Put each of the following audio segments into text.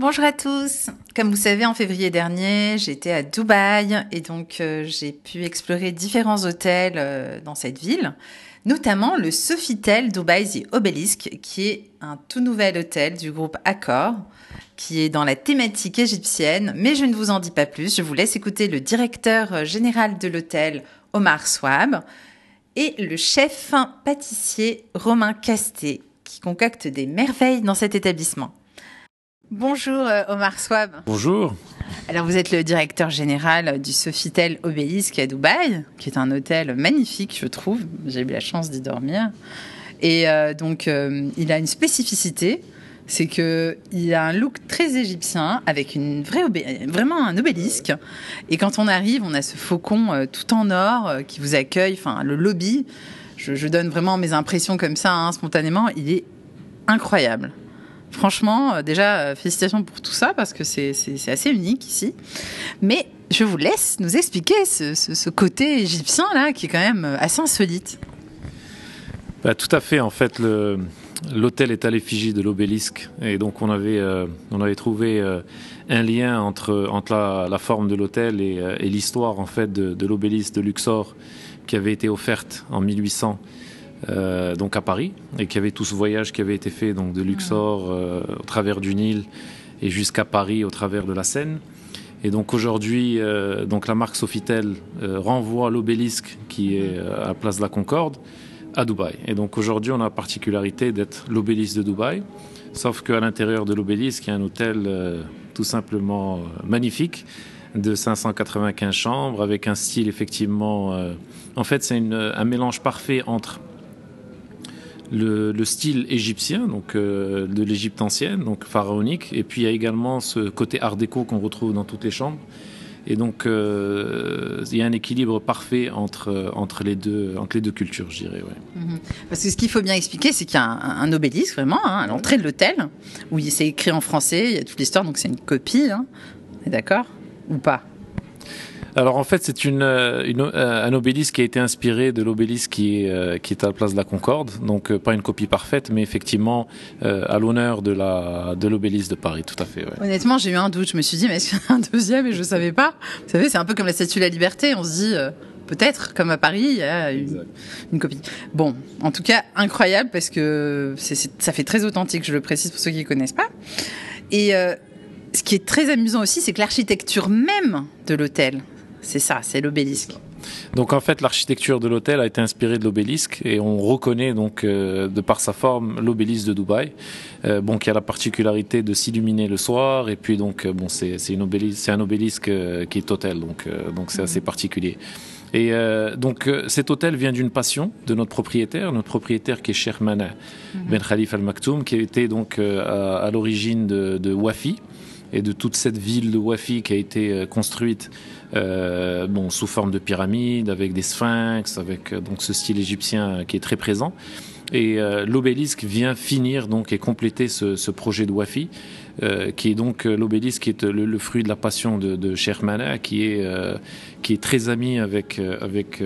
Bonjour à tous. Comme vous savez, en février dernier, j'étais à Dubaï et donc euh, j'ai pu explorer différents hôtels euh, dans cette ville, notamment le Sofitel Dubaï The Obelisk, qui est un tout nouvel hôtel du groupe Accor, qui est dans la thématique égyptienne. Mais je ne vous en dis pas plus. Je vous laisse écouter le directeur général de l'hôtel, Omar Swab, et le chef pâtissier Romain Casté, qui concocte des merveilles dans cet établissement. Bonjour euh, Omar Swab. Bonjour. Alors vous êtes le directeur général du Sofitel Obélisque à Dubaï, qui est un hôtel magnifique, je trouve. J'ai eu la chance d'y dormir. Et euh, donc euh, il a une spécificité, c'est que il a un look très égyptien avec une vraie vraiment un obélisque. Et quand on arrive, on a ce faucon tout en or qui vous accueille. Enfin le lobby, je, donne vraiment mes impressions comme ça hein, spontanément. Il est incroyable. Franchement, euh, déjà, euh, félicitations pour tout ça parce que c'est assez unique ici. Mais je vous laisse nous expliquer ce, côté égyptien là qui est quand même euh, assez insolite. Bah, tout à fait. En fait, l'hôtel est à l'effigie de l'obélisque et donc on avait, on avait trouvé un lien entre, entre la, forme de l'hôtel et, l'histoire en fait de, de l'obélisque de Luxor qui avait été offerte en 1800 euh, donc à Paris, et qu'il y avait tout ce voyage qui avait été fait donc de Luxor euh, au travers du Nil et jusqu'à Paris au travers de la Seine. Et donc aujourd'hui, euh, donc la marque Sofitel renvoie l'obélisque qui est à la place de la Concorde à Dubaï. Et donc aujourd'hui, on a la particularité d'être l'obélisque de Dubaï, sauf qu'à l'intérieur de l'obélisque, il y a un hôtel tout simplement magnifique de 595 chambres avec un style effectivement. en fait, c'est un mélange parfait entre le, style égyptien, donc euh, de l'Égypte ancienne, donc pharaonique, et puis il y a également ce côté art déco qu'on retrouve dans toutes les chambres. Et donc, euh, il y a un équilibre parfait entre, entre, les, deux, entre les deux cultures, je dirais. Ouais. Mhm. Parce que ce qu'il faut bien expliquer, c'est qu'il y a un, obélisque, vraiment, hein, à l'entrée de l'hôtel, où c'est écrit en français, il y a toute l'histoire, donc c'est une copie. Hein. D'accord? Ou pas? Alors en fait, c'est une, euh, euh, un obélisque qui a été inspiré de l'obélisque qui est, euh, qui est à la place de la Concorde. Donc pas une copie parfaite, mais effectivement à l'honneur de la de l'obélisque de Paris, tout à fait. Honnêtement, j'ai eu un doute. Je me suis dit, mais est-ce qu'il y a un deuxième? Et je savais pas. Vous savez, c'est un peu comme la Statue de la Liberté. On se dit. Peut-être, comme à Paris, il y a une, une, copie. Bon, en tout cas, incroyable parce que ça fait très authentique, je le précise pour ceux qui ne connaissent pas. Et ce qui est très amusant aussi, c'est que l'architecture même de l'hôtel, c'est ça, c'est l'obélisque. Donc en fait, l'architecture de l'hôtel a été inspirée de l'obélisque et on reconnaît donc euh, de par sa forme l'obélisque de Dubaï, euh, bon qui a la particularité de s'illuminer le soir et puis donc euh, bon c'est c'est une obélisque, c'est un obélisque euh, qui est hôtel donc donc c'est assez particulier. Et donc cet hôtel vient d'une passion de notre propriétaire, notre propriétaire qui est Cheikh Mana mhm. Ben Khalif Al Maktoum, qui été donc à, à l'origine de, de Wafi et de toute cette ville de Wafi qui a été construite euh, bon, sous forme de pyramide, avec des sphinx, avec euh, donc ce style égyptien qui est très présent. Et euh, l'obélisque vient finir donc et compléter ce, ce projet de Wafi, euh, qui est donc l'obélisque qui est le, fruit de la passion de, de Shermana, qui est qui est très ami avec avec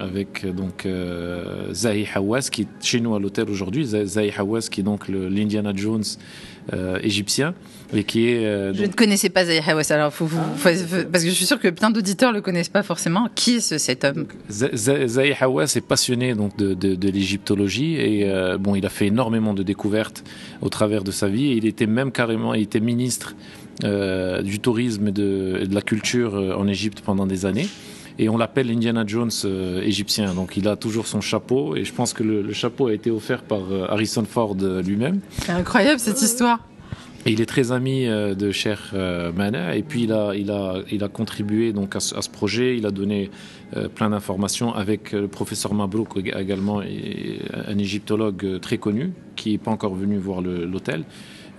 avec donc Zahi Hawass, qui est chez nous à l'hôtel aujourd'hui. Zahi Hawass, qui est donc l'Indiana Jones égyptien qui est. Euh, je ne connaissais pas Zahir Hawass, alors faut, parce que je suis sûr que plein d'auditeurs le connaissent pas forcément. Qui est ce, cet homme? Zahir Hawass est passionné donc de, de, de l'égyptologie et euh, bon, il a fait énormément de découvertes au travers de sa vie. Et il était même carrément, il était ministre euh, du tourisme et de, de la culture en Égypte pendant des années et on l'appelle Indiana Jones euh, égyptien. Donc il a toujours son chapeau et je pense que le, le chapeau a été offert par Harrison Ford lui-même. C'est incroyable cette histoire. Et il est très ami euh, de Cher euh, Mana et puis il a, il a, il a contribué donc à ce, à ce projet. Il a donné euh, plein d'informations avec le professeur Mabrouk également, un égyptologue très connu qui n'est pas encore venu voir l'hôtel.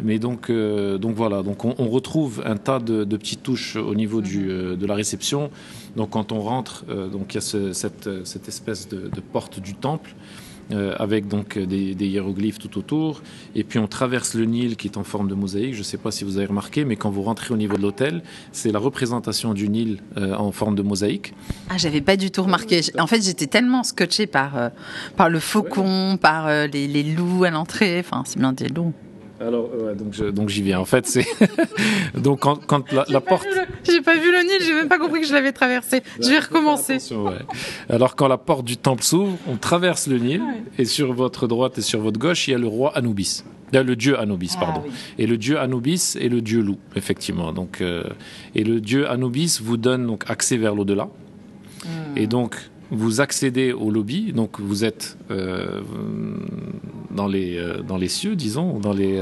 Mais donc, donc voilà, donc on, on, retrouve un tas de, de, petites touches au niveau du, de la réception. Donc quand on rentre, donc il y a ce, cette, cette espèce de, de porte du temple. Euh, avec donc des, des, hiéroglyphes tout autour. Et puis on traverse le Nil qui est en forme de mosaïque. Je ne sais pas si vous avez remarqué, mais quand vous rentrez au niveau de l'hôtel, c'est la représentation du Nil euh, en forme de mosaïque. Ah, j'avais pas du tout remarqué. En fait, j'étais tellement scotché par, euh, par le faucon, par les, les, loups à l'entrée. Enfin, c'est bien des loups. Alors, donc, j'y viens. En fait, c'est. donc, quand, la, porte. J'ai pas vu le Nil, j'ai même pas compris que je l'avais traversé. Je vais recommencer. Alors, quand la porte du temple s'ouvre, on traverse le Nil, et sur votre droite et sur votre gauche, il y a le roi Anubis. Le dieu Anubis, ah pardon. Et le dieu Anubis est le dieu loup, effectivement. Donc, euh, et le dieu Anubis vous donne donc accès vers l'au-delà. Hmm. Et donc, vous accédez au lobby, donc vous êtes euh, dans, les, euh, dans les cieux, disons, dans les.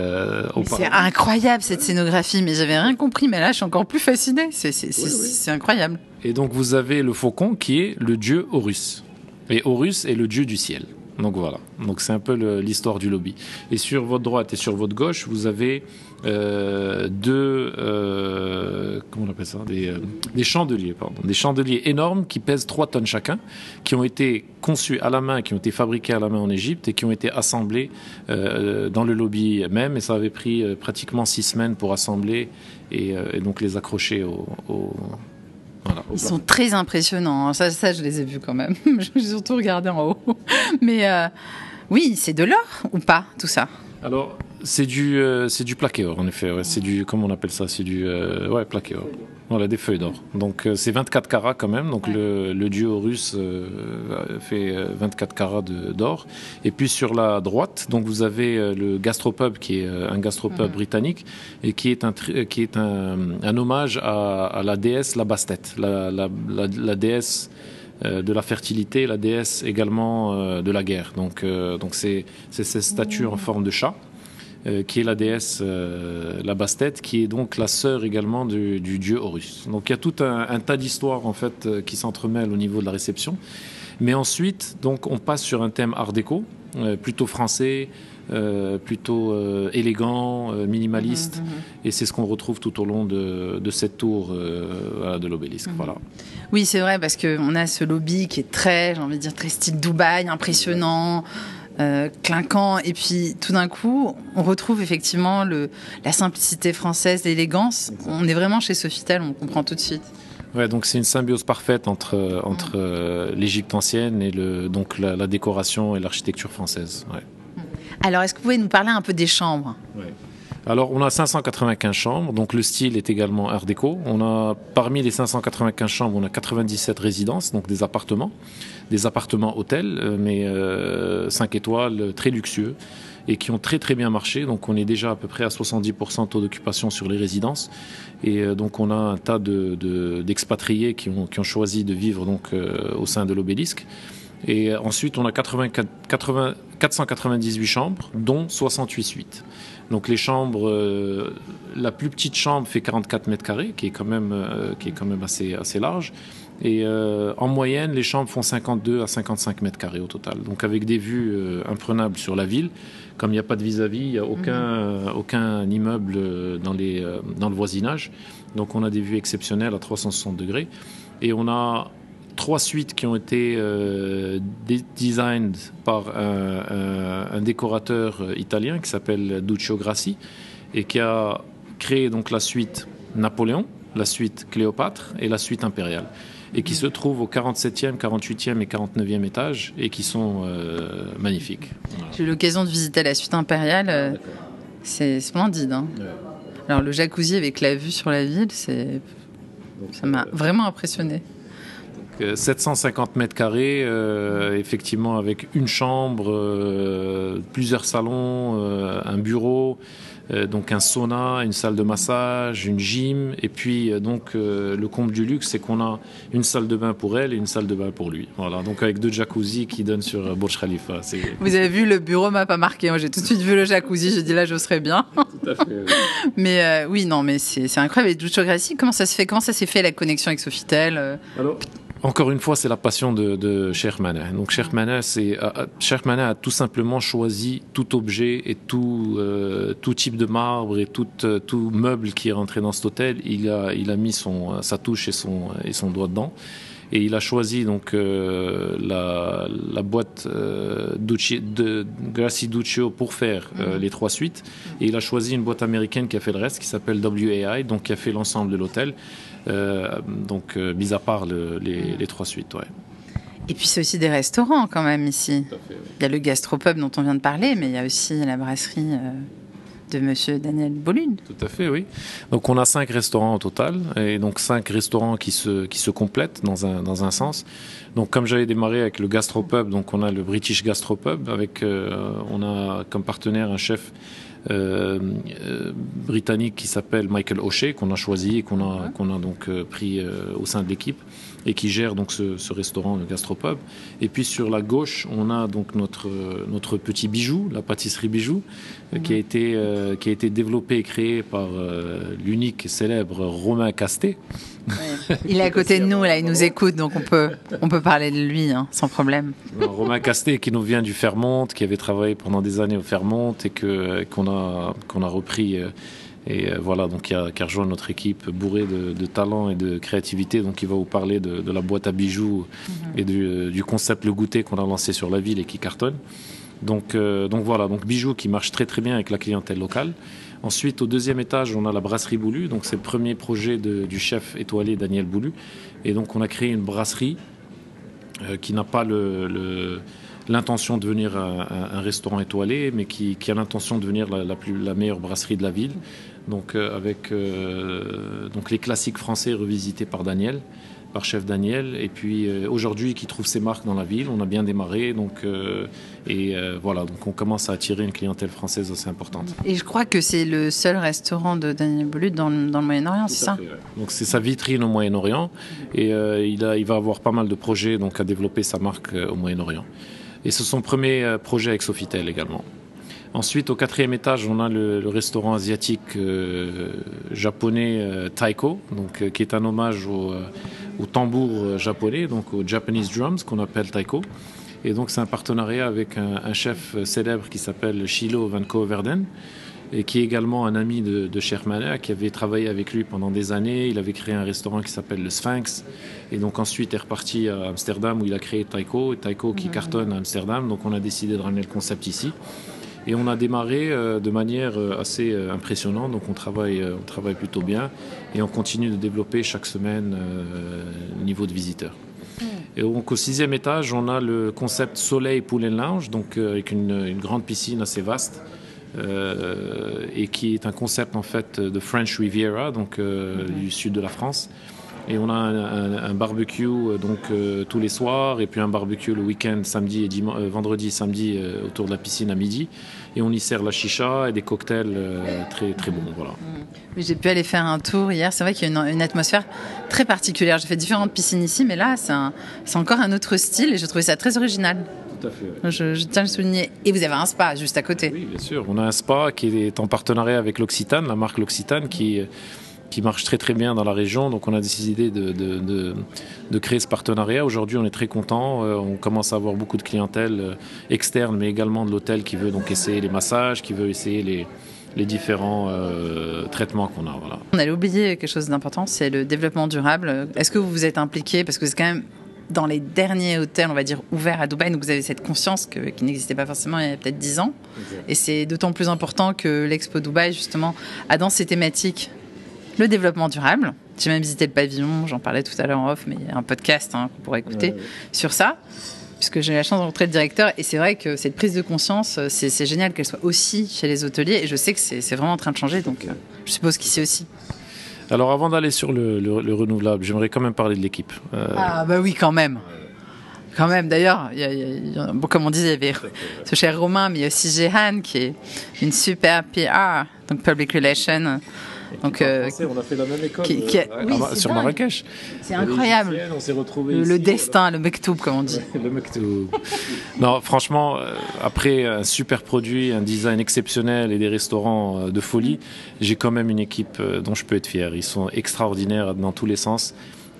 c'est incroyable cette scénographie, mais j'avais rien compris, mais là je suis encore plus fasciné. C'est incroyable. Et donc vous avez le faucon qui est le dieu Horus. Et Horus est le dieu du ciel. Donc voilà. Donc c'est un peu l'histoire du lobby. Et sur votre droite et sur votre gauche, vous avez euh, deux euh, comment on appelle ça? Des, euh, des, chandeliers, pardon, des chandeliers énormes qui pèsent 3 tonnes chacun, qui ont été conçus à la main, qui ont été fabriqués à la main en Égypte et qui ont été assemblés dans le lobby même. Et ça avait pris pratiquement 6 semaines pour assembler et, donc les accrocher au ils sont très impressionnants. Hein. Ça, ça, je les ai vus quand même. je suis surtout regardé en haut. Mais euh, oui, c'est de l'or ou pas, tout ça? Alors, c'est du, euh, c'est du plaqué or, en effet. C'est du, comment on appelle ça? C'est du, euh, ouais, plaqué or. Voilà, des feuilles d'or. Donc euh, c'est 24 carats quand même. Donc le, le, dieu russe fait 24 carats d'or. Et puis sur la droite, donc vous avez le gastropub qui est un gastropub mhm. britannique et qui est un, qui est un, un hommage à, à, la déesse la Bastet, la, la, la, déesse de la fertilité, la déesse également de la guerre. Donc donc c'est cette statue en forme de chat. Euh, qui est la déesse, euh, la Bastet, qui est donc la sœur également du, dieu Horus. Donc il y a tout un, tas d'histoires en fait euh, qui s'entremêlent au niveau de la réception. Mais ensuite, donc on passe sur un thème art déco, plutôt français, plutôt élégant, minimaliste, mhm, mhm. et c'est ce qu'on retrouve tout au long de, cette tour de l'obélisque. Voilà. Oui, c'est vrai parce qu'on a ce lobby qui est très, j'ai envie de dire, très style Dubaï, impressionnant. Euh, clinquant. Et puis tout d'un coup, on retrouve effectivement le, la simplicité française, l'élégance. On est vraiment chez Sofitel, on comprend tout de suite. Ouais, donc c'est une symbiose parfaite entre, entre euh, l'Égypte ancienne et le, donc la, décoration et l'architecture française. Ouais. Alors, est-ce que vous pouvez nous parler un peu des chambres? Ouais. Alors, on a 595 chambres, donc le style est également art déco. On a, parmi les 595 chambres, on a 97 résidences, donc des appartements, des appartements hôtels, euh, mais 5 euh, étoiles, très luxueux et qui ont très très bien marché. Donc on est déjà à peu près à 70% taux d'occupation sur les résidences. Et euh, donc on a un tas d'expatriés de, qui, ont, choisi de vivre donc, au sein de l'obélisque. Et ensuite on a 84, 80, 498 chambres, dont 68 suites. Donc les chambres, euh, la plus petite chambre fait 44 mètres carrés, qui est quand même, euh, qui est quand même assez, assez large. Et euh, en moyenne, les chambres font 52 à 55 mètres carrés au total. Donc avec des vues imprenables sur la ville. Comme il n'y a pas de vis-à-vis, il n'y a aucun, mhm. aucun immeuble dans, les, dans le voisinage. Donc on a des vues exceptionnelles à 360 degrés. Et on a trois suites qui ont été euh, designed par un, décorateur italien qui s'appelle Duccio Grassi et qui a créé donc la suite Napoléon, la suite Cléopâtre et la suite impériale et qui se trouvent au 47e, 48e et 49e étage et qui sont euh, magnifiques. J'ai eu l'occasion de visiter la suite impériale. Euh, c'est splendide. Hein. Alors le jacuzzi avec la vue sur la ville, c'est ça m'a vraiment impressionné. 750 euh, mètres carrés, euh, effectivement avec une chambre, euh, plusieurs salons, un bureau, donc un sauna, une salle de massage, une gym, et puis donc le comble du luxe, c'est qu'on a une salle de bain pour elle et une salle de bain pour lui. Voilà, donc avec deux jacuzzi qui donnent sur Burj Khalifa. Vous avez vu, le bureau m'a pas marqué. J'ai tout de suite vu le jacuzzi, j'ai dit là, je serais bien. Tout à fait. mais oui, non, mais c'est incroyable. Et Ducho comment ça se fait? Comment ça s'est fait la connexion avec Sofitel Alors, encore une fois, c'est la passion de, de Cheikh Donc Cheikh c'est a, a tout simplement choisi tout objet et tout euh, tout type de marbre et tout euh, tout meuble qui est rentré dans cet hôtel. Il a il a mis son sa touche et son et son doigt dedans. Et il a choisi donc euh, la, la, boîte de Grassi Duccio pour faire mm-hmm. les trois suites. Et il a choisi une boîte américaine qui a fait le reste, qui s'appelle WAI, donc qui a fait l'ensemble de l'hôtel. Euh, donc, euh, mis à part les, trois suites, ouais. Et puis c'est aussi des restaurants quand même ici. Il y a le gastropub dont on vient de parler, mais il y a aussi la brasserie euh, de Monsieur Daniel Bolune. Tout à fait, oui. Donc on a cinq restaurants au total, et donc cinq restaurants qui se, qui se complètent dans un, dans un sens. Donc comme j'avais démarré avec le gastropub, donc on a le British Gastropub, avec euh, on a comme partenaire un chef euh, euh, britannique qui s'appelle Michael O'Shea, qu'on a choisi et qu'on a, qu'on a donc euh, pris au sein de l'équipe et qui gère donc ce, ce, restaurant, le gastropub. Et puis sur la gauche, on a donc notre, notre petit bijou, la pâtisserie bijou, qui, a été, qui a été développé et créé par l'unique célèbre Romain Casté. Il est à côté de nous, là, il nous écoute, donc on peut, on peut parler de lui hein, sans problème. Romain Casté, qui nous vient du Fermont, qui avait travaillé pendant des années au Fermont et que, qu'on, a, qu'on a repris. Euh, et euh, voilà, donc a, qui a rejoint notre équipe bourrée de, de, talent et de créativité. Donc il va vous parler de, de la boîte à bijoux mhm. et du, du, concept Le Goûter qu'on a lancé sur la ville et qui cartonne. Donc, euh, donc voilà, donc bijoux qui marche très très bien avec la clientèle locale. Ensuite, au deuxième étage, on a la brasserie Boulu. Donc, c'est le premier projet du chef étoilé Daniel Boulu. Et donc, on a créé une brasserie euh, qui n'a pas l'intention de devenir un, restaurant étoilé, mais qui, a l'intention de devenir la, meilleure brasserie de la ville. Donc, euh, avec les classiques français revisités par Daniel par chef Daniel. Et puis euh, aujourd'hui, qui trouve ses marques dans la ville. On a bien démarré. Donc, euh, et euh, voilà, donc on commence à attirer une clientèle française assez importante. Et je crois que c'est le seul restaurant de Daniel Bolut dans, dans le Moyen-Orient, c'est ça? fait, ouais. Donc c'est sa vitrine au Moyen-Orient. Et il, a, il va avoir pas mal de projets donc, à développer sa marque au Moyen-Orient. Et c'est son premier projet avec Sofitel également. Ensuite, au quatrième étage, on a le, le restaurant asiatique euh, japonais euh, Taiko, donc, euh, qui est un hommage au, au tambour japonais, donc aux Japanese drums qu'on appelle Taiko. Et donc, c'est un partenariat avec un, un chef célèbre qui s'appelle Shilo Van Verden et qui est également un ami de, de Shermaner, qui avait travaillé avec lui pendant des années. Il avait créé un restaurant qui s'appelle le Sphinx, et donc ensuite est reparti à Amsterdam où il a créé Taiko, et Taiko qui mmh. cartonne à Amsterdam. Donc on a décidé de ramener le concept ici. Et on a démarré euh, de manière euh, assez euh, impressionnante, donc on travaille, on travaille plutôt bien et on continue de développer chaque semaine le niveau de visiteurs. Et donc au sixième étage, on a le concept Soleil Pool and Lounge, donc avec une, une grande piscine assez vaste. Euh, et qui est un concept en fait de French Riviera, donc euh, mm -hmm. du sud de la France. Et on a un, un, un barbecue donc euh, tous les soirs et puis un barbecue le week-end, samedi et dimanche, euh, vendredi, samedi euh, autour de la piscine à midi. Et on y sert la chicha et des cocktails euh, très très bons. Voilà. Mmh. J'ai pu aller faire un tour hier. C'est vrai qu'il y a une, une, atmosphère très particulière. J'ai fait différentes piscines ici, mais là c'est encore un autre style et je trouvais ça très original. Tout à fait, ouais. je, je, tiens à le souligner. Et vous avez un spa juste à côté. Oui, bien sûr. On a un spa qui est en partenariat avec l'Occitane, la marque l'Occitane, qui qui marche très très bien dans la région. Donc on a décidé de, de, de, de créer ce partenariat. Aujourd'hui on est très content. Euh, on commence à avoir beaucoup de clientèle euh, externe, mais également de l'hôtel qui veut donc essayer les massages, qui veut essayer les, les différents euh, traitements qu'on a. Voilà. On allait oublier quelque chose d'important, c'est le développement durable. Est-ce que vous vous êtes impliqué? Parce que c'est quand même dans les derniers hôtels, on va dire, ouverts à Dubaï, donc vous avez cette conscience que, qui n'existait pas forcément il y a peut-être 10 ans. Okay. Et c'est d'autant plus important que l'Expo Dubaï, justement, a dans ses thématiques le développement durable. J'ai même visité le pavillon, j'en parlais tout à l'heure en off, mais il y a un podcast hein, qu'on pourrait écouter ouais, ouais. sur ça, puisque j'ai eu la chance de rencontrer le directeur. Et c'est vrai que cette prise de conscience, c'est génial qu'elle soit aussi chez les hôteliers. Et je sais que c'est vraiment en train de changer, donc euh, je suppose qu'ici aussi. Alors avant d'aller sur le, le, le renouvelable, j'aimerais quand même parler de l'équipe. Euh... Ah bah oui, quand même. Quand même, d'ailleurs, bon, comme on disait, il y avait ce cher Romain, mais il y a aussi Jehan qui est une super PR, donc Public Relations. Donc, euh, français, on a fait la même école qui, qui, euh, oui, sur dingue. Marrakech. C'est incroyable. On s'est retrouvés le, ici, le destin, le mektoub, comme on dit. le mektoub. non, franchement, euh, après un super produit, un design exceptionnel et des restaurants de folie, j'ai quand même une équipe dont je peux être fier. Ils sont extraordinaires dans tous les sens.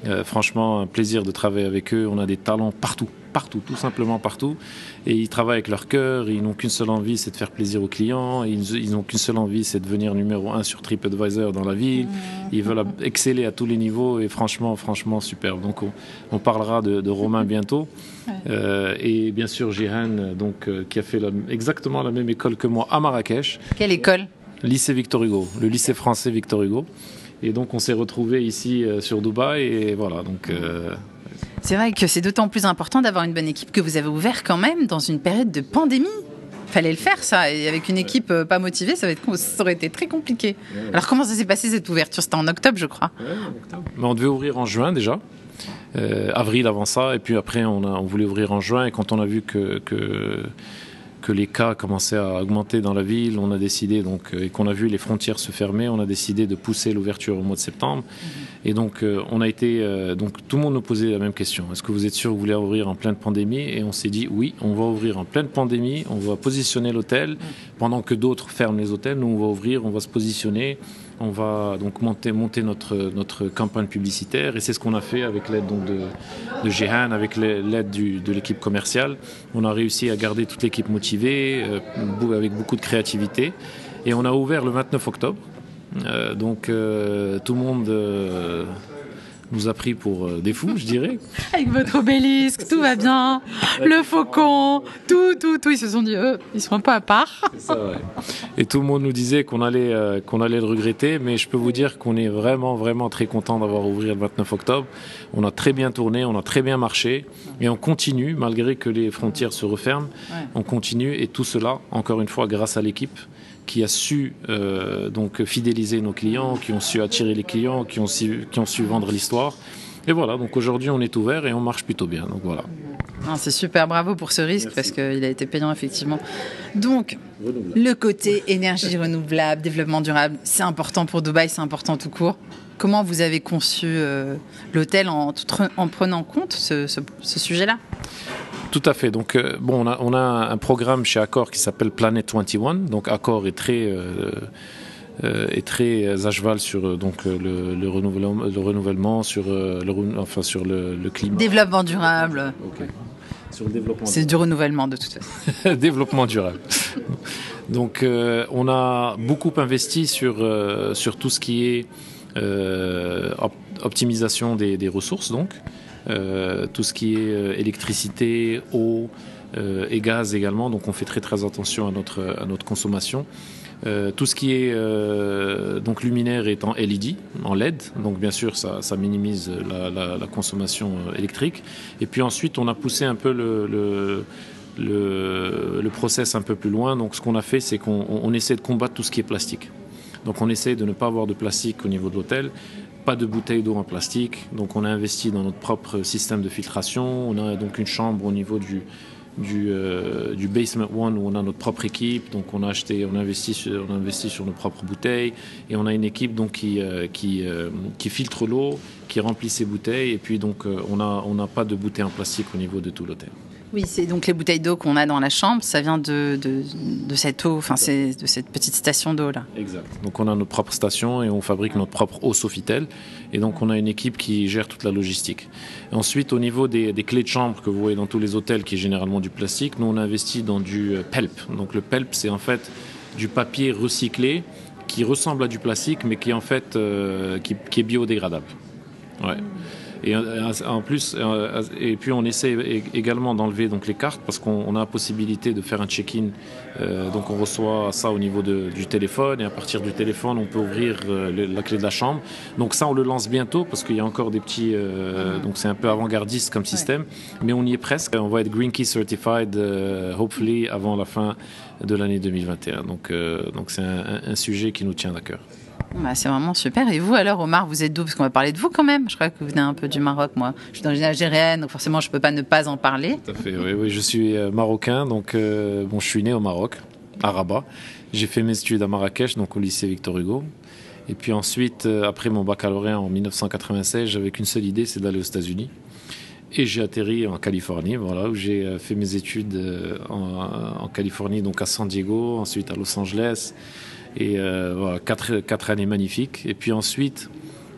Euh, franchement, un plaisir de travailler avec eux. On a des talents partout, partout, tout simplement partout. Et ils travaillent avec leur cœur. Ils n'ont qu'une seule envie, c'est de faire plaisir aux clients. Ils, ils n'ont qu'une seule envie, c'est de devenir numéro un sur TripAdvisor dans la ville. Ils veulent exceller à tous les niveaux. Et franchement, franchement, superbe. Donc, on, on parlera de, de, Romain bientôt. Euh, et bien sûr, Jihan, donc, euh, qui a fait la, exactement la même école que moi à Marrakech. Quelle école? Lycée Victor Hugo, le lycée français Victor Hugo. Et donc on s'est retrouvés ici euh, sur Dubaï et voilà donc. Euh... C'est vrai que c'est d'autant plus important d'avoir une bonne équipe que vous avez ouvert quand même dans une période de pandémie. fallait le faire ça. Et avec une équipe pas motivée, ça, va être, ça aurait été très compliqué. Alors comment ça s'est passé cette ouverture? C'était en octobre, je crois. Mais on devait ouvrir en juin déjà. avril avant ça, et puis après on, a, on voulait ouvrir en juin, et quand on a vu que, que que les cas commençaient à augmenter dans la ville, on a décidé donc euh, et qu'on a vu les frontières se fermer, on a décidé de pousser l'ouverture au mois de septembre. Mhm. Et donc euh, on a été euh, donc tout le monde nous posait la même question. Est-ce que vous êtes sûr que vous voulez ouvrir en pleine pandémie? Et on s'est dit oui, on va ouvrir en pleine pandémie, on va positionner l'hôtel mhm. pendant que d'autres ferment les hôtels. Nous on va ouvrir, on va se positionner. On va donc monter, notre campagne publicitaire et c'est ce qu'on a fait avec l'aide de, de Jehan, avec l'aide de l'équipe commerciale. On a réussi à garder toute l'équipe motivée, euh, avec beaucoup de créativité. Et on a ouvert le 29 octobre. Euh, donc euh, tout le monde nous a pris pour euh, des fous, je dirais. Avec votre obélisque, tout va bien, le faucon, tout, tout, tout. Ils se sont dit, eux, ils sont un peu à part. Ça, ouais. Et tout le monde nous disait qu'on allait, euh, qu'on allait le regretter, mais je peux vous dire qu'on est vraiment, vraiment très content d'avoir ouvert le 29 octobre. On a très bien tourné, on a très bien marché, et on continue, malgré que les frontières se referment, on continue, et tout cela, encore une fois, grâce à l'équipe qui a su euh, donc fidéliser nos clients, qui ont su attirer les clients, qui ont su, qui ont su vendre l'histoire. Et voilà, donc aujourd'hui on est ouvert et on marche plutôt bien. Donc voilà. C'est super, bravo pour ce risque parce qu'il a été payant effectivement. Donc, le côté énergie renouvelable, développement durable, c'est important pour Dubaï, c'est important tout court. Comment vous avez conçu euh, l'hôtel en, en, prenant en compte ce, ce sujet-là? Tout à fait. Donc, euh, bon, on a, un programme chez Accor qui s'appelle Planet 21. Donc, Accor est très, euh, euh, est très à cheval sur donc, le, renouvellement, le renouvellement, sur, le, enfin, sur le, climat. Développement durable. C'est du renouvellement de toute façon. développement durable. Donc, on a beaucoup investi sur, sur tout ce qui est optimisation des, des ressources, donc. Euh, tout ce qui est euh, électricité, eau euh, et gaz également. Donc on fait très très attention à notre, à notre consommation. tout ce qui est donc luminaire est en LED, en LED, donc bien sûr ça, minimise la, consommation électrique. Et puis ensuite on a poussé un peu le, le le, le, process un peu plus loin. Donc ce qu'on a fait, c'est qu'on essaie de combattre tout ce qui est plastique. Donc on essaie de ne pas avoir de plastique au niveau de l'hôtel pas de bouteilles d'eau en plastique. Donc on a investi dans notre propre système de filtration. On a donc une chambre au niveau du, du, euh, Basement One où on a notre propre équipe. Donc on a acheté, on a investi sur, sur nos propres bouteilles et on a une équipe euh, euh, qui filtre l'eau, qui remplit ces bouteilles et puis donc on n'a on a pas de bouteilles en plastique au niveau de tout l'hôtel. Oui, c'est donc les bouteilles d'eau qu'on a dans la chambre, ça vient de, de, cette eau, enfin c'est de cette petite station d'eau là. Exact. Donc on a notre propre station et on fabrique notre propre eau Sofitel. Et donc on a une équipe qui gère toute la logistique. ensuite, au niveau des, clés de chambre que vous voyez dans tous les hôtels, qui est généralement du plastique, nous on a investi dans du euh, PELP. Donc le PELP, c'est en fait du papier recyclé qui ressemble à du plastique, mais qui en fait euh, qui, est biodégradable. Ouais. Et euh, en plus, euh, et puis on essaie également d'enlever donc les cartes parce qu'on a la possibilité de faire un check-in. Euh, donc on reçoit ça au niveau de, du téléphone et à partir du téléphone on peut ouvrir la clé de la chambre. Donc ça on le lance bientôt parce qu'il y a encore des petits, donc c'est un peu avant-gardiste comme système, mais on y est presque. On va être Green Key Certified, hopefully avant la fin de l'année 2021. Donc donc c'est un, un sujet qui nous tient à cœur. Bah, c'est vraiment super. Et vous, alors, Omar, vous êtes d'où? Parce qu'on va parler de vous quand même. Je crois que vous venez un peu du Maroc, moi. Je suis d'origine algérienne, donc forcément, je ne peux pas ne pas en parler. Tout à fait, oui, oui je suis euh, marocain. Donc, euh, bon, je suis né au Maroc, à Rabat. J'ai fait mes études à Marrakech, donc au lycée Victor Hugo. Et puis ensuite, euh, après mon baccalauréat en 1996, j'avais qu'une seule idée, c'est d'aller aux États-Unis. Et j'ai atterri en Californie, voilà, où j'ai fait mes études en, en, Californie, donc à San Diego, ensuite à Los Angeles, et euh, voilà, quatre, années magnifiques. Et puis ensuite,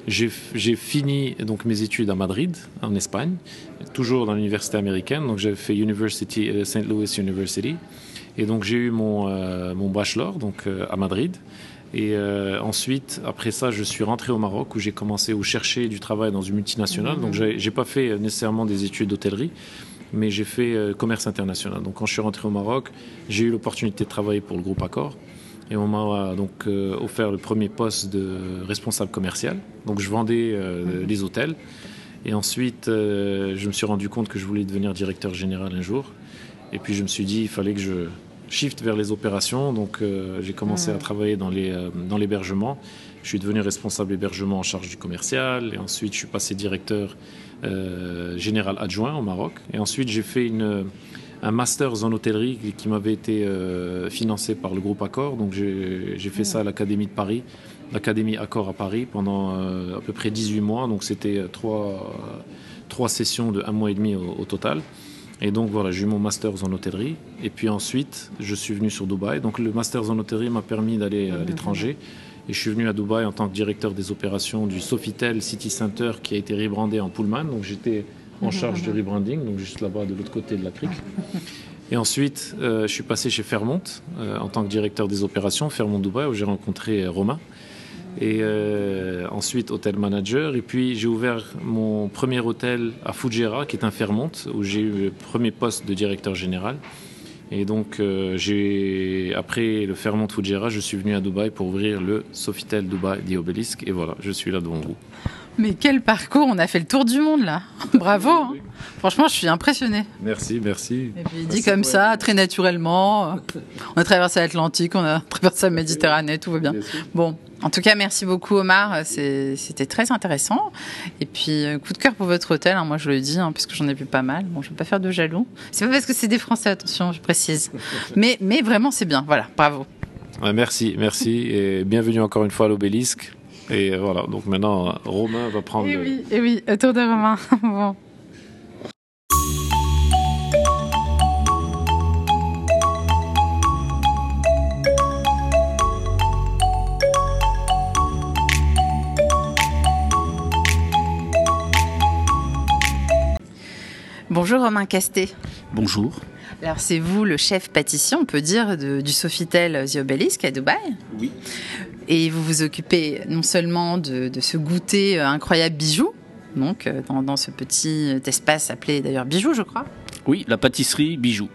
j'ai fini donc mes études à Madrid, en Espagne, toujours dans l'université américaine. Donc j'ai fait University, euh, St. Louis University. Et donc j'ai eu mon, euh, bachelor donc, à Madrid. Et ensuite, après ça, je suis rentré au Maroc où j'ai commencé à chercher du travail dans une multinationale. Donc j'ai pas fait nécessairement des études d'hôtellerie, mais j'ai fait commerce international. Donc quand je suis rentré au Maroc, j'ai eu l'opportunité de travailler pour le groupe Accor. Et on m'a donc euh, offert le premier poste de responsable commercial. Donc je vendais euh, mhm. les hôtels. Et ensuite, euh, je me suis rendu compte que je voulais devenir directeur général un jour. Et puis je me suis dit, il fallait que je, shift vers les opérations. Donc, j'ai commencé à mmh. travailler dans l'hébergement. je suis devenu responsable hébergement en charge du commercial. Et ensuite, je suis passé directeur général adjoint au Maroc. Et ensuite, j'ai fait une un master en hôtellerie qui m'avait été euh, financé par le groupe Accor. Donc j'ai fait ça à l'Académie de Paris, l'Académie Accor à Paris pendant euh, à peu près 18 mois. Donc c'était euh, trois, trois sessions de un mois et demi au, total. Et donc voilà, j'ai eu mon master en hôtellerie. Et puis ensuite, je suis venu sur Dubaï. Donc le master en hôtellerie m'a permis d'aller à l'étranger. Et je suis venu à Dubaï en tant que directeur des opérations du Sofitel City Center qui a été rebrandé en Pullman. Donc j'étais en charge du rebranding, donc juste là-bas de l'autre côté de la crique. Et ensuite, euh, je suis passé chez Fairmont euh, en tant que directeur des opérations, Fairmont Dubaï, où j'ai rencontré euh, Romain. Et ensuite, hôtel manager. Et puis, j'ai ouvert mon premier hôtel à Fujairah, qui est un Fairmont, où j'ai eu le premier poste de directeur général. Et donc, j'ai après le Fairmont Fujairah, je suis venu à Dubaï pour ouvrir le Sofitel Dubaï d'Obélisque. Et voilà, je suis là devant vous. Mais quel parcours On a fait le tour du monde là. Bravo. Hein. Franchement, je suis impressionné. Merci, merci. Et puis dit comme ça, très naturellement. On a traversé l'Atlantique, on a traversé la Méditerranée, tout va bien. Bon, en tout cas, merci beaucoup Omar. C'était très intéressant. Et puis, euh, coup de cœur pour votre hôtel. Hein, moi, je le dis, hein, parce que j'en ai vu pas mal. Bon, je ne vais pas faire de jaloux. C'est pas parce que c'est des Français, attention, je précise. Mais, mais vraiment, c'est bien. Voilà, bravo. merci, merci. Et bienvenue encore une fois à l'obélisque. Et voilà, donc maintenant, Romain va prendre. Et eh oui, et eh oui, tour de Romain. bon. Bonjour Romain Casté. Bonjour. Alors c'est vous le chef pâtissier, on peut dire, du Sofitel The Obelisk à Dubaï? Oui. Et vous vous occupez non seulement de, ce goûter euh, incroyable bijou, donc euh, dans, ce petit espace appelé d'ailleurs bijou, je crois. Oui, la pâtisserie bijou.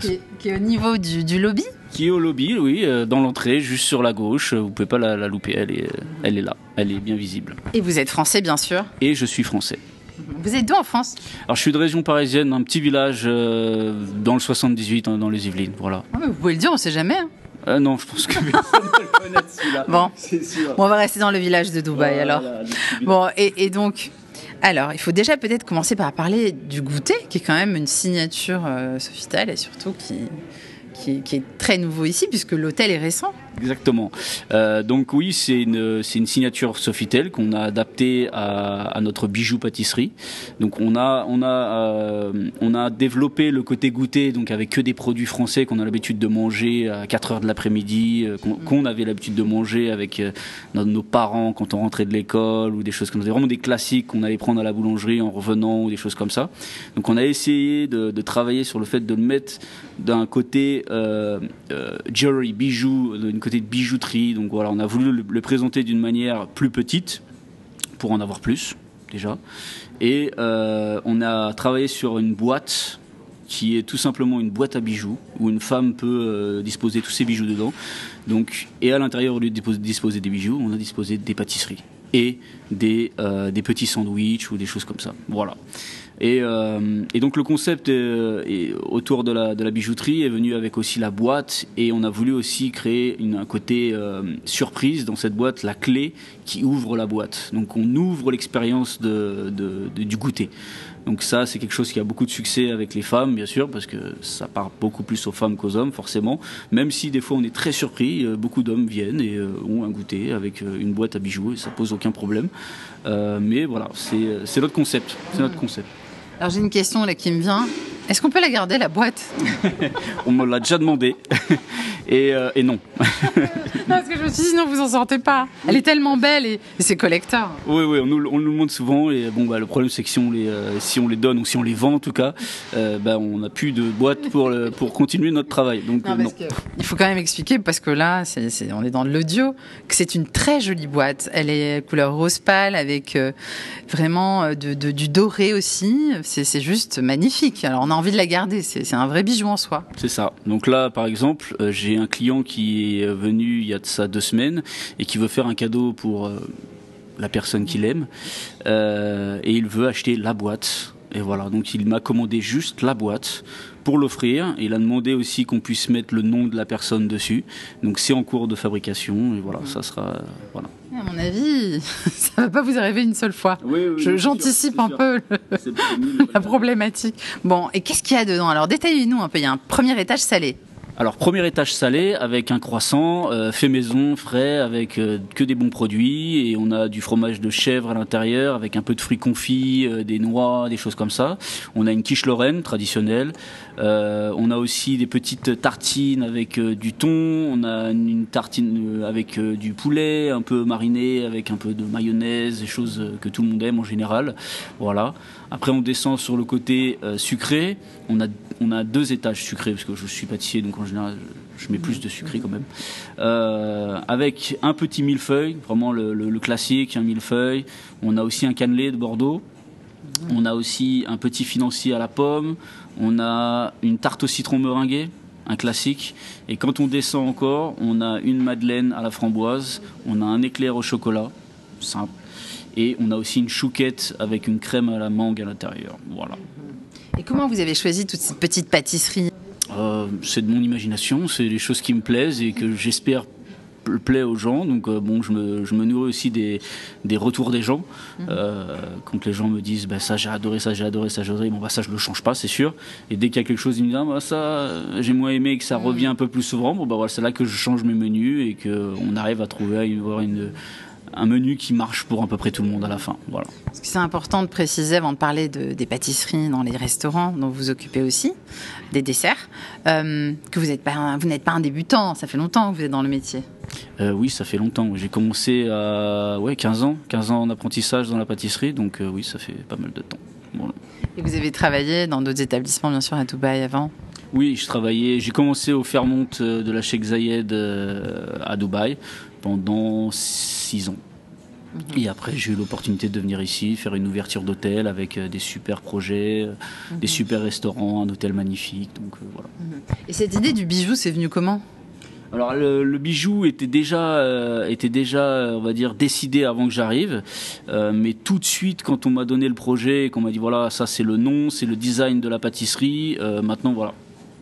Qui est, au niveau du, lobby Qui est au lobby, oui, euh, dans l'entrée, juste sur la gauche. Vous pouvez pas la, louper, elle est, elle est là, elle est bien visible. Et vous êtes français, bien sûr Et je suis français. Vous êtes d'où en France? Alors je suis de région parisienne, un petit village dans le 78, dans les Yvelines, voilà. Ah, vous pouvez le dire, on ne sait jamais. Hein. Euh, non, je pense que personne ne le connaît celui-là. Bon. on va rester dans le village de Dubaï alors. Bon, et, donc, alors, il faut déjà peut-être commencer par parler du goûter, qui est quand même une signature euh, Sofitel et surtout qui, qui, est très nouveau ici, puisque l'hôtel est récent. Exactement. Euh, donc oui, c'est une, une signature Sofitel qu'on a adaptée à, à, notre bijou pâtisserie. Donc on a, on, a, euh, on a développé le côté goûter, donc avec que des produits français qu'on a l'habitude de manger à 4 heures de l'après-midi, euh, qu'on avait l'habitude de manger avec euh, nos, parents quand on rentrait de l'école ou des choses comme ça. Vraiment des classiques qu'on allait prendre à la boulangerie en revenant ou des choses comme ça. Donc on a essayé de, de travailler sur le fait de le mettre d'un côté euh, euh, jewelry, bijoux, d'une côté de bijouterie. Donc voilà, on a voulu le, présenter d'une manière plus petite pour en avoir plus déjà. Et euh, on a travaillé sur une boîte qui est tout simplement une boîte à bijoux où une femme peut disposer tous ses bijoux dedans. Donc, et à l'intérieur, au lieu de disposer des bijoux, on a disposé des pâtisseries et des, des petits sandwichs ou des choses comme ça. Voilà. Euh, et, donc le concept euh, autour de la, bijouterie est venu avec aussi la boîte et on a voulu aussi créer un côté euh, surprise dans cette boîte, la clé qui ouvre la boîte. Donc on ouvre l'expérience du goûter. Donc ça, c'est quelque chose qui a beaucoup de succès avec les femmes, bien sûr, parce que ça parle beaucoup plus aux femmes qu'aux hommes, forcément. Même si des fois on est très surpris, beaucoup d'hommes viennent et ont un goûter avec une boîte à bijoux et ça pose aucun problème. Mais voilà, c'est notre concept. C'est notre concept. Alors j'ai une question là qui me vient. Est-ce qu'on peut la garder la boîte? On me l'a déjà demandé. Euh, et, non. non. Parce que je me suis dit, sinon vous en sortez pas. Elle est tellement belle et, c'est collector. Oui, oui, on nous, on nous, le montre souvent. Et bon, bah, le problème, c'est que si on, les, euh, si on les donne ou si on les vend en tout cas, euh, bah, on n'a plus de boîte pour, pour continuer notre travail. Donc, non, il faut quand même expliquer, parce que là, on est dans l'audio, que c'est une très jolie boîte. Elle est couleur rose pâle avec vraiment de, du doré aussi. C'est juste magnifique. Alors on a envie de la garder. C'est un vrai bijou en soi. C'est ça. Donc là, par exemple, j'ai un client qui est venu il y a de ça deux semaines et qui veut faire un cadeau pour euh, la personne qu'il aime euh, et il veut acheter la boîte. Et voilà, donc il m'a commandé juste la boîte pour l'offrir. Il a demandé aussi qu'on puisse mettre le nom de la personne dessus. Donc c'est en cours de fabrication et voilà, ça sera voilà. À mon avis, ça va pas vous arriver une seule fois. J'anticipe un peu la problématique. Bon, et qu'est-ce qu'il y a dedans? Alors détaillez-nous un peu. Il y a un premier étage salé. Alors premier étage salé avec un croissant euh, fait maison, frais, avec euh, que des bons produits et on a du fromage de chèvre à l'intérieur avec un peu de fruits confits, euh, des noix, des choses comme ça. On a une quiche lorraine traditionnelle. on a aussi des petites tartines avec du thon. On a une tartine avec du poulet un peu mariné avec un peu de mayonnaise, des choses que tout le monde aime en général. Voilà. Après, on descend sur le côté sucré. On a, on a deux étages sucrés, parce que je suis pâtissier, donc en général, je mets plus de sucré quand même. Euh, avec un petit millefeuille, vraiment le, classique, un millefeuille. On a aussi un cannelé de Bordeaux. On a aussi un petit financier à la pomme. On a une tarte au citron meringuée, un classique. Et quand on descend encore, on a une madeleine à la framboise. On a un éclair au chocolat, simple et on a aussi une chouquette avec une crème à la mangue à l'intérieur. Voilà. Et comment vous avez choisi toutes ces petites pâtisseries euh, C'est de mon imagination, c'est des choses qui me plaisent et que j'espère plaît aux gens. Donc euh, bon, je me, je me, nourris aussi des, des, retours des gens. Mhm. Euh, quand les gens me disent bah, ça j'ai adoré, ça j'ai adoré, ça j'ai adoré, bon bah ça je le change pas, c'est sûr. Et dès qu'il y a quelque chose, ils me disent ah, bah, ça j'ai moins aimé que ça mhm. revient un peu plus souvent. Bon bah voilà, c'est là que je change mes menus et que on arrive à trouver à avoir une un menu qui marche pour à peu près tout le monde à la fin. Voilà. C'est important de préciser avant de parler de, des pâtisseries dans les restaurants dont vous occupez aussi, des desserts, euh, que vous n'êtes pas, vous n'êtes pas un débutant, ça fait longtemps que vous êtes dans le métier. Euh, oui, ça fait longtemps. J'ai commencé à ouais, 15 ans, 15 ans en apprentissage dans la pâtisserie, donc euh, oui, ça fait pas mal de temps. Et vous avez travaillé dans d'autres établissements, bien sûr, à Dubaï avant? Oui, je travaillais. J'ai commencé au Fairmont de la Sheikh Zayed à Dubaï pendant six ans. Mhm. Et après, j'ai eu l'opportunité de venir ici, faire une ouverture d'hôtel avec euh, des super projets, euh, des mhm. super restaurants, un hôtel magnifique. Donc euh, voilà. Mhm. Et cette idée du bijou, c'est venu comment? Alors le, bijou était déjà, était déjà, on va dire, décidé avant que j'arrive, mais tout de suite quand on m'a donné le projet, qu'on m'a dit voilà, ça c'est le nom, c'est le design de la pâtisserie, maintenant voilà,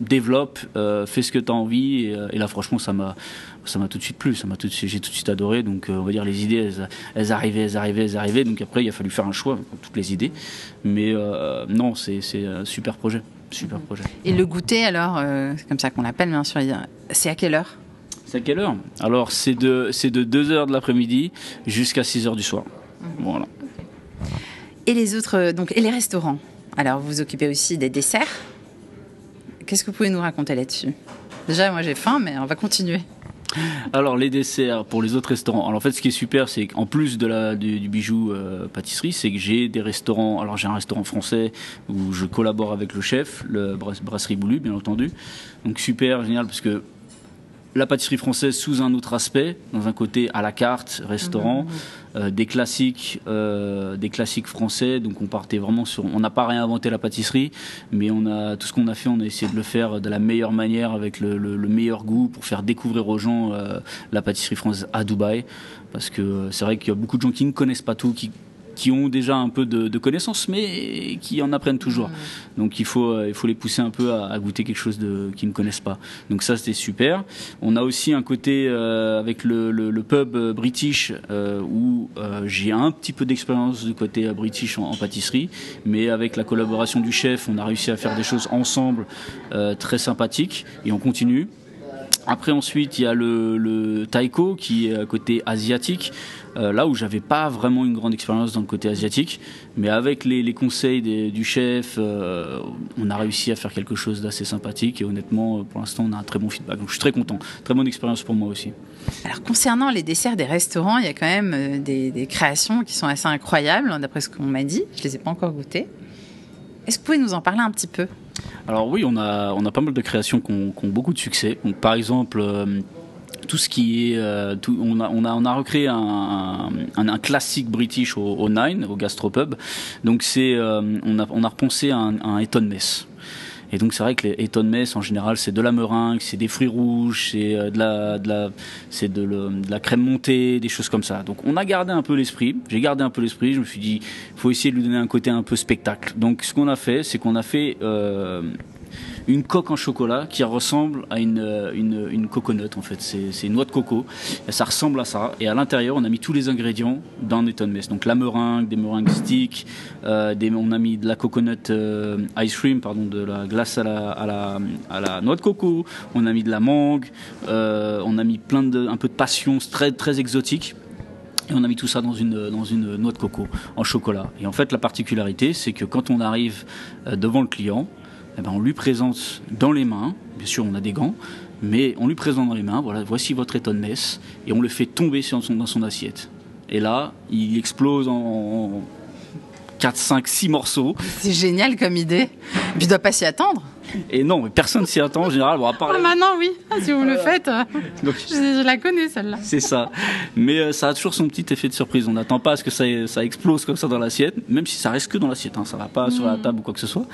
développe, fais ce que tu as envie, et là franchement ça m'a, ça m'a tout de suite plu, ça m'a tout j'ai tout de suite adoré. Donc euh, on va dire les idées, elles, arrivaient, elles arrivaient, elles arrivaient. Donc après il a fallu faire un choix, toutes les idées. Mais euh, non, c'est un super projet, super mhm. projet. Et le goûter alors, euh, c'est comme ça qu'on l'appelle bien sûr. C'est à quelle heure? C'est à quelle heure? Alors c'est de c'est de 2 heures de l'après-midi jusqu'à 6 heures du soir. Mhm. Voilà. Et les autres donc et les restaurants? Alors vous vous occupez aussi des desserts? Qu'est-ce que vous pouvez nous raconter là-dessus? Déjà, moi j'ai faim, mais on va continuer. Alors les desserts pour les autres restaurants. Alors en fait, ce qui est super, c'est qu'en plus du, bijou euh, pâtisserie, c'est que j'ai des restaurants. Alors j'ai un restaurant français où je collabore avec le chef, le brasserie Boulu, bien entendu. Donc super génial parce que la pâtisserie française sous un autre aspect, dans un côté à la carte, restaurant, mhm, mhm. Euh, des classiques, euh, des classiques français. Donc on partait vraiment sur, on n'a pas réinventé la pâtisserie, mais on a tout ce qu'on a fait, on a essayé de le faire de la meilleure manière, avec le, meilleur goût, pour faire découvrir aux gens euh, la pâtisserie française à Dubaï, parce que c'est vrai qu'il y a beaucoup de gens qui ne connaissent pas tout, qui qui ont déjà un peu de, connaissances, mais qui en apprennent toujours. Donc il faut, euh, il faut les pousser un peu à, goûter quelque chose qu'ils ne connaissent pas. Donc ça, c'était super. On a aussi un côté euh, avec le, pub euh, british où j'ai un petit peu d'expérience du côté british en, pâtisserie, mais avec la collaboration du chef, on a réussi à faire des choses ensemble très sympathiques et on continue. Après ensuite il y a le, le taiko qui est côté asiatique euh, là où j'avais pas vraiment une grande expérience dans le côté asiatique, mais avec les, conseils du chef, euh, on a réussi à faire quelque chose d'assez sympathique et honnêtement, pour l'instant, on a un très bon feedback. Donc je suis très content, très bonne expérience pour moi aussi. Alors concernant les desserts des restaurants, il y a quand même euh, des, créations qui sont assez incroyables, hein, d'après ce qu'on m'a dit. Je les ai pas encore goûtées. Est-ce que vous pouvez nous en parler un petit peu? Alors oui, on a, on a pas mal de créations qui ont, beaucoup de succès. Donc, par exemple, tout ce qui est, euh, on, a, on, a, on a recréé un, un, classique british au, Nine, au gastropub. Donc c'est, euh, on, a, repensé un, un Eton Mess. Et donc c'est vrai que les Eton Mess en général c'est de la meringue, c'est des fruits rouges, c'est euh, de la, de la, c'est de, la crème montée, des choses comme ça. Donc on a gardé un peu l'esprit. J'ai gardé un peu l'esprit. Je me suis dit, faut essayer de lui donner un côté un peu spectacle. Donc ce qu'on a fait, c'est qu'on a fait une coque en chocolat qui ressemble à une, une, une coconut en fait. C'est une noix de coco. Et ça ressemble à ça. Et à l'intérieur, on a mis tous les ingrédients d'un Eton Mess. Donc la meringue, des meringues sticks, des, on a mis de la coconut ice cream, pardon, de la glace à la, à la, noix de coco. On a mis de la mangue. on a mis plein de, un peu de passion très, très exotique. Et on a mis tout ça dans une, dans une noix de coco en chocolat. Et en fait, la particularité, c'est que quand on arrive euh, devant le client, eh ben, on lui présente dans les mains, bien sûr on a des gants, mais on lui présente dans les mains, voilà, voici votre mess et on le fait tomber dans son, assiette. Et là, il explose en 4, 5, 6 morceaux. C'est génial comme idée. Tu dois pas s'y attendre. Et non, personne s'y attend en général. Bon, à part ah, maintenant, oui. Ah, si vous le faites, euh, je, la connais celle-là. C'est ça. Mais euh, ça a toujours son petit effet de surprise. On n'attend pas à ce que ça, ça, explose comme ça dans l'assiette, même si ça reste que dans l'assiette. Hein. Ça va pas sur la mm. table ou quoi que ce soit,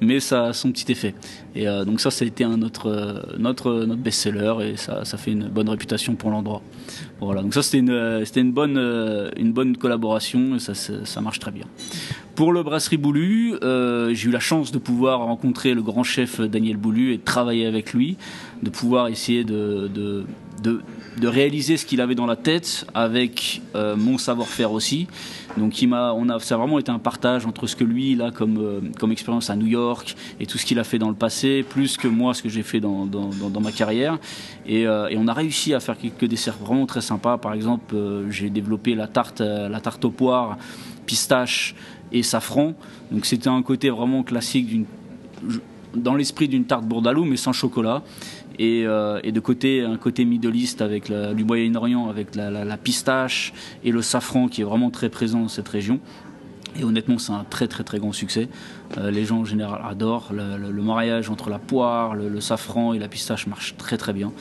mais ça a son petit effet. Et euh, donc ça, ça a été un notre notre notre best-seller et ça, ça fait une bonne réputation pour l'endroit. Donc ça, c'était une c'était une bonne collaboration ça marche très bien. Pour le Brasserie Boulu, euh, j'ai eu la chance de pouvoir rencontrer le grand chef Daniel Boulu et de travailler avec lui, de pouvoir essayer de, réaliser ce qu'il avait dans la tête avec euh, mon savoir-faire aussi. Donc il on a, ça a vraiment été un partage entre ce que lui il a comme, euh, comme expérience à New York et tout ce qu'il a fait dans le passé, plus que moi ce que j'ai fait dans, dans, ma carrière. Et, et, on a réussi à faire quelques desserts vraiment très sympas. Par exemple, j'ai développé la tarte, la tarte aux poires pistache et safran. Donc c'était un côté vraiment classique dans l'esprit d'une tarte bourdalou mais sans chocolat et, euh, et, de côté un côté Middle East avec du Moyen-Orient avec la, la, pistache et le safran qui est vraiment très présent dans cette région et honnêtement, c'est un très très très grand succès. Euh, les gens en général adorent. Le, mariage entre la poire, le, safran et la pistache marche très très bien.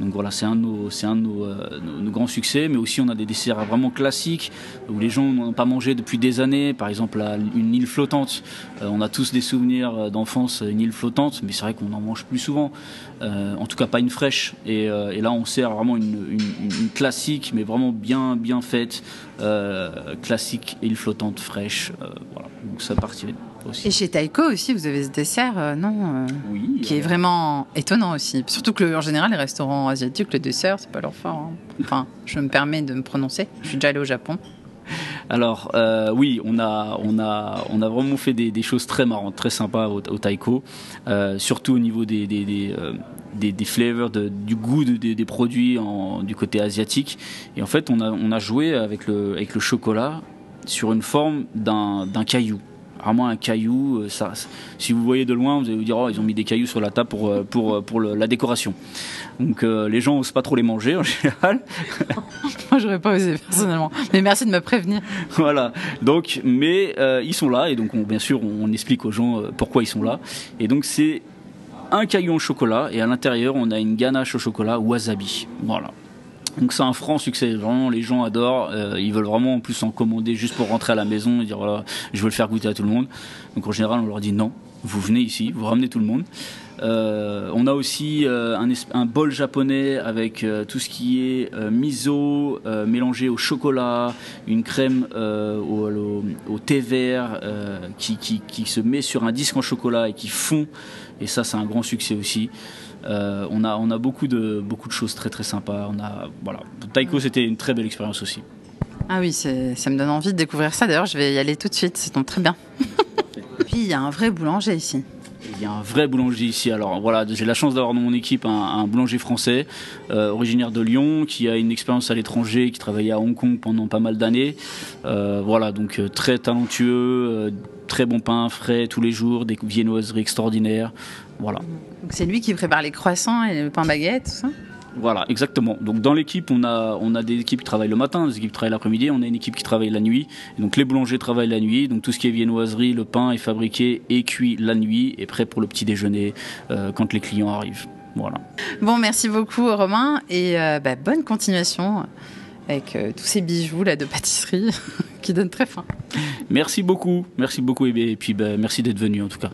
Donc voilà, c'est un, de, euh, nos, grands succès. Mais aussi, on a des desserts vraiment classiques où les gens n'ont pas mangé depuis des années. Par exemple, une île flottante. Euh, on a tous des souvenirs d'enfance, une île flottante, mais c'est vrai qu'on en mange plus souvent. en tout cas, pas une fraîche. Et, là, on sert vraiment une, classique, mais vraiment bien bien faite, classique île flottante fraîche. voilà, donc ça Et chez Taiko aussi, vous avez ce dessert, euh, non euh, Oui. Qui est vraiment étonnant aussi. Surtout que, en général, les restaurants asiatiques, le dessert, c'est pas leur fort. Hein. Enfin, je me permets de me prononcer. Je suis déjà allé au Japon. Alors euh, oui, on a, on, a, on a vraiment fait des, choses très marrantes, très sympas au, Taiko, surtout au niveau des, des, des, des, flavors, du goût des, produits en, du côté asiatique. Et en fait, on a, on a joué avec le, avec le chocolat sur une forme d'un caillou vraiment un caillou. Euh, ça, si vous voyez de loin, vous allez vous dire oh, ils ont mis des cailloux sur la table pour euh, pour euh, pour la décoration. Donc les gens n'osent pas trop les manger en général. Moi j'aurais pas osé personnellement. Mais merci de me prévenir. voilà. Donc mais ils sont là et donc bien sûr on, explique aux gens pourquoi ils sont là. Et donc c'est un caillou en chocolat et à l'intérieur on a une ganache au chocolat wasabi. Voilà. Donc c'est un franc succès, vraiment les gens adorent, euh, ils veulent vraiment en plus en commander juste pour rentrer à la maison et dire voilà, je veux le faire goûter à tout le monde. Donc en général on leur dit non, vous venez ici, vous ramenez tout le monde. Euh, on a aussi euh, un, bol japonais avec tout ce qui est miso mélangé au chocolat, une crème au, thé vert qui, qui, se met sur un disque en chocolat et qui fond. Et ça c'est un grand succès aussi. Euh, on, a, on a beaucoup de, beaucoup de choses très très sympas. On a, voilà. Taiko, c'était une très belle expérience aussi. Ah oui, ça me donne envie de découvrir ça. D'ailleurs, je vais y aller tout de suite. C'est donc très bien. Puis il y a un vrai boulanger ici. Il y a un vrai boulanger ici. Alors voilà, j'ai la chance d'avoir dans mon équipe un, boulanger français, euh, originaire de Lyon, qui a une expérience à l'étranger, qui travaillait à Hong Kong pendant pas mal d'années. Euh, voilà, donc très talentueux, très bon pain frais tous les jours, des viennoiseries extraordinaires. Voilà. C'est lui qui prépare les croissants et le pain baguette, tout ça? Voilà, exactement. Donc dans l'équipe, on a, on a des équipes qui travaillent le matin, des équipes qui travaillent l'après-midi, on a une équipe qui travaille la nuit. donc les boulangers travaillent la nuit, donc tout ce qui est viennoiserie, le pain est fabriqué et cuit la nuit et prêt pour le petit déjeuner euh, quand les clients arrivent. Voilà. Bon, merci beaucoup Romain et euh, bah, bonne continuation avec euh, tous ces bijoux là de pâtisserie qui donnent très faim. Merci beaucoup, merci beaucoup et, puis bah, merci d'être venu en tout cas.